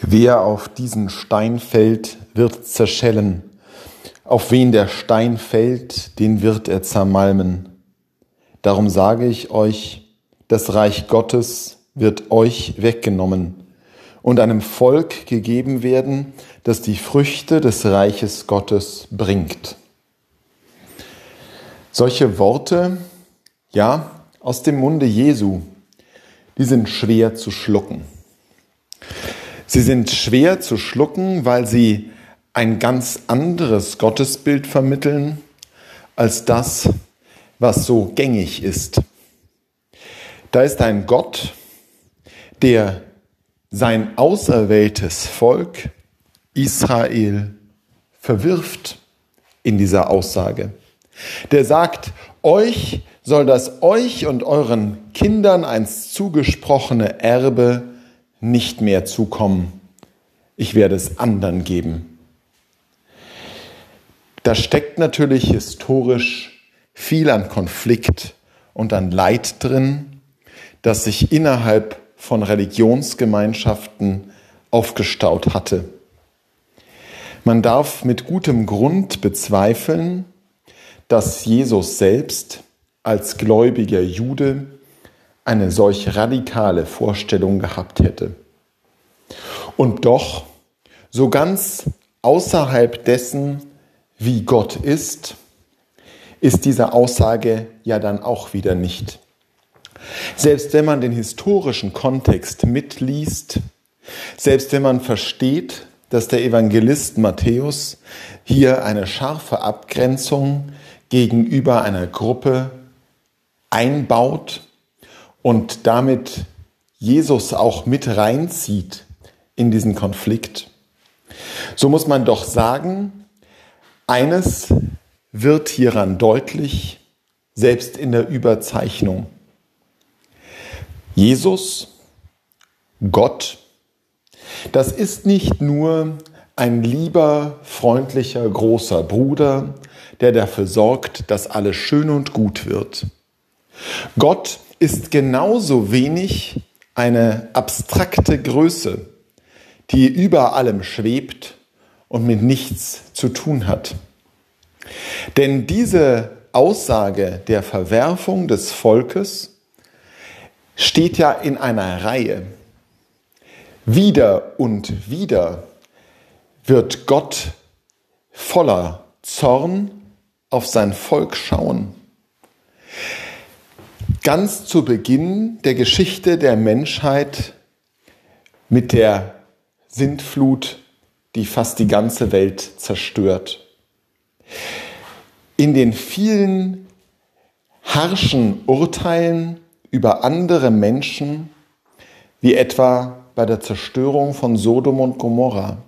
Wer auf diesen Stein fällt, wird zerschellen. Auf wen der Stein fällt, den wird er zermalmen. Darum sage ich euch, das Reich Gottes wird euch weggenommen und einem Volk gegeben werden, das die Früchte des Reiches Gottes bringt. Solche Worte, ja, aus dem Munde Jesu, die sind schwer zu schlucken. Sie sind schwer zu schlucken, weil sie ein ganz anderes Gottesbild vermitteln als das, was so gängig ist. Da ist ein Gott, der sein auserwähltes Volk Israel verwirft in dieser Aussage. Der sagt, euch soll das euch und euren Kindern einst zugesprochene Erbe nicht mehr zukommen. Ich werde es anderen geben. Da steckt natürlich historisch viel an Konflikt und an Leid drin, das sich innerhalb von Religionsgemeinschaften aufgestaut hatte. Man darf mit gutem Grund bezweifeln, dass Jesus selbst als gläubiger Jude eine solch radikale Vorstellung gehabt hätte. Und doch, so ganz außerhalb dessen, wie Gott ist, ist diese Aussage ja dann auch wieder nicht. Selbst wenn man den historischen Kontext mitliest, selbst wenn man versteht, dass der Evangelist Matthäus hier eine scharfe Abgrenzung gegenüber einer Gruppe einbaut, und damit Jesus auch mit reinzieht in diesen Konflikt, so muss man doch sagen, eines wird hieran deutlich, selbst in der Überzeichnung. Jesus, Gott, das ist nicht nur ein lieber, freundlicher, großer Bruder, der dafür sorgt, dass alles schön und gut wird. Gott ist genauso wenig eine abstrakte Größe, die über allem schwebt und mit nichts zu tun hat. Denn diese Aussage der Verwerfung des Volkes steht ja in einer Reihe. Wieder und wieder wird Gott voller Zorn auf sein Volk schauen. Ganz zu Beginn der Geschichte der Menschheit mit der Sintflut, die fast die ganze Welt zerstört. In den vielen harschen Urteilen über andere Menschen, wie etwa bei der Zerstörung von Sodom und Gomorra,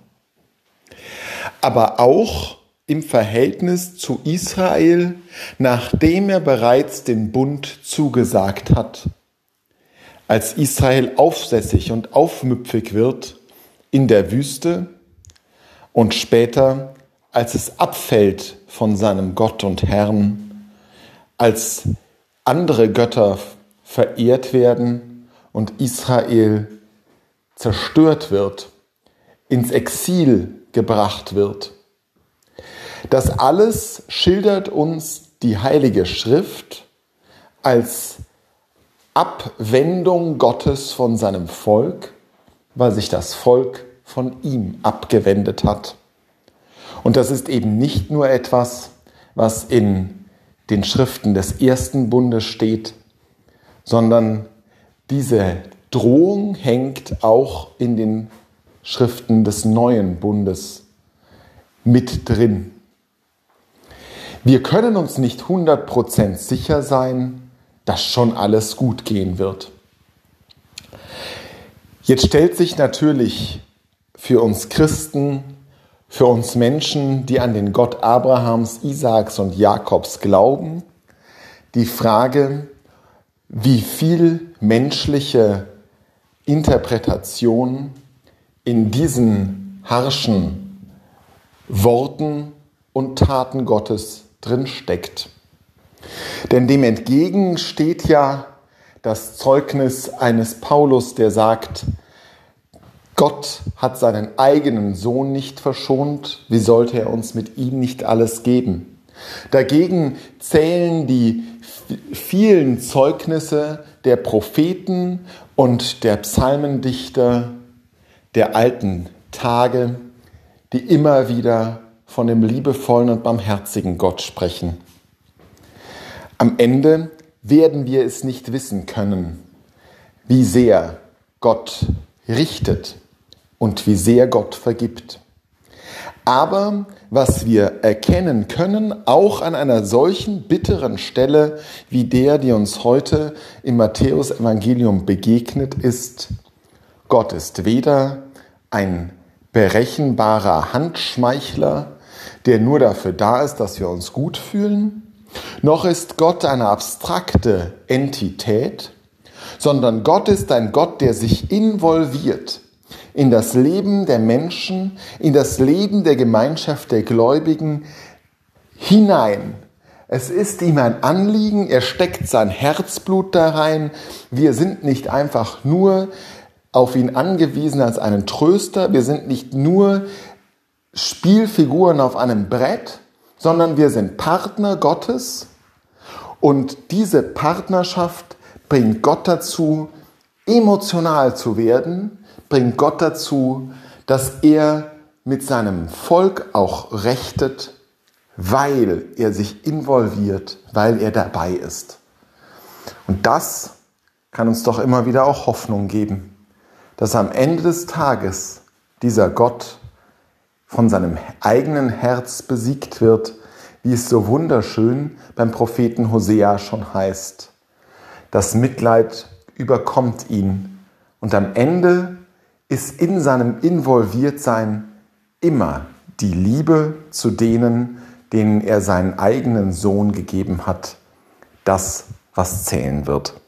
aber auch im Verhältnis zu Israel, nachdem er bereits den Bund zugesagt hat. Als Israel aufsässig und aufmüpfig wird in der Wüste und später, als es abfällt von seinem Gott und Herrn, als andere Götter verehrt werden und Israel zerstört wird, ins Exil gebracht wird das alles schildert uns die Heilige Schrift als Abwendung Gottes von seinem Volk, weil sich das Volk von ihm abgewendet hat. Und das ist eben nicht nur etwas, was in den Schriften des ersten Bundes steht, sondern diese Drohung hängt auch in den Schriften des neuen Bundes mit drin. Wir können uns nicht 100% sicher sein, dass schon alles gut gehen wird. Jetzt stellt sich natürlich für uns Christen, für uns Menschen, die an den Gott Abrahams, Isaaks und Jakobs glauben, die Frage, wie viel menschliche Interpretation in diesen harschen Worten und Taten Gottes drin steckt. Denn dem entgegen steht ja das Zeugnis eines Paulus, der sagt, Gott hat seinen eigenen Sohn nicht verschont, wie sollte er uns mit ihm nicht alles geben? Dagegen zählen die vielen Zeugnisse der Propheten und der Psalmendichter der alten Tage, die immer wieder von dem liebevollen und barmherzigen Gott sprechen. Am Ende werden wir es nicht wissen können, wie sehr Gott richtet und wie sehr Gott vergibt. Aber was wir erkennen können, auch an einer solchen bitteren Stelle wie der, die uns heute im Matthäus-Evangelium begegnet, ist, Gott ist weder ein berechenbarer Handschmeichler, der nur dafür da ist, dass wir uns gut fühlen, noch ist Gott eine abstrakte Entität, sondern Gott ist ein Gott, der sich involviert in das Leben der Menschen, in das Leben der Gemeinschaft der Gläubigen hinein. Es ist ihm ein Anliegen, er steckt sein Herzblut da rein. Wir sind nicht einfach nur auf ihn angewiesen als einen Tröster, wir sind nicht nur Spielfiguren auf einem Brett, sondern wir sind Partner Gottes und diese Partnerschaft bringt Gott dazu, emotional zu werden, bringt Gott dazu, dass er mit seinem Volk auch rechtet, weil er sich involviert, weil er dabei ist. Und das kann uns doch immer wieder auch Hoffnung geben, dass am Ende des Tages dieser Gott von seinem eigenen Herz besiegt wird, wie es so wunderschön beim Propheten Hosea schon heißt. Das Mitleid überkommt ihn und am Ende ist in seinem Involviertsein immer die Liebe zu denen, denen er seinen eigenen Sohn gegeben hat, das, was zählen wird.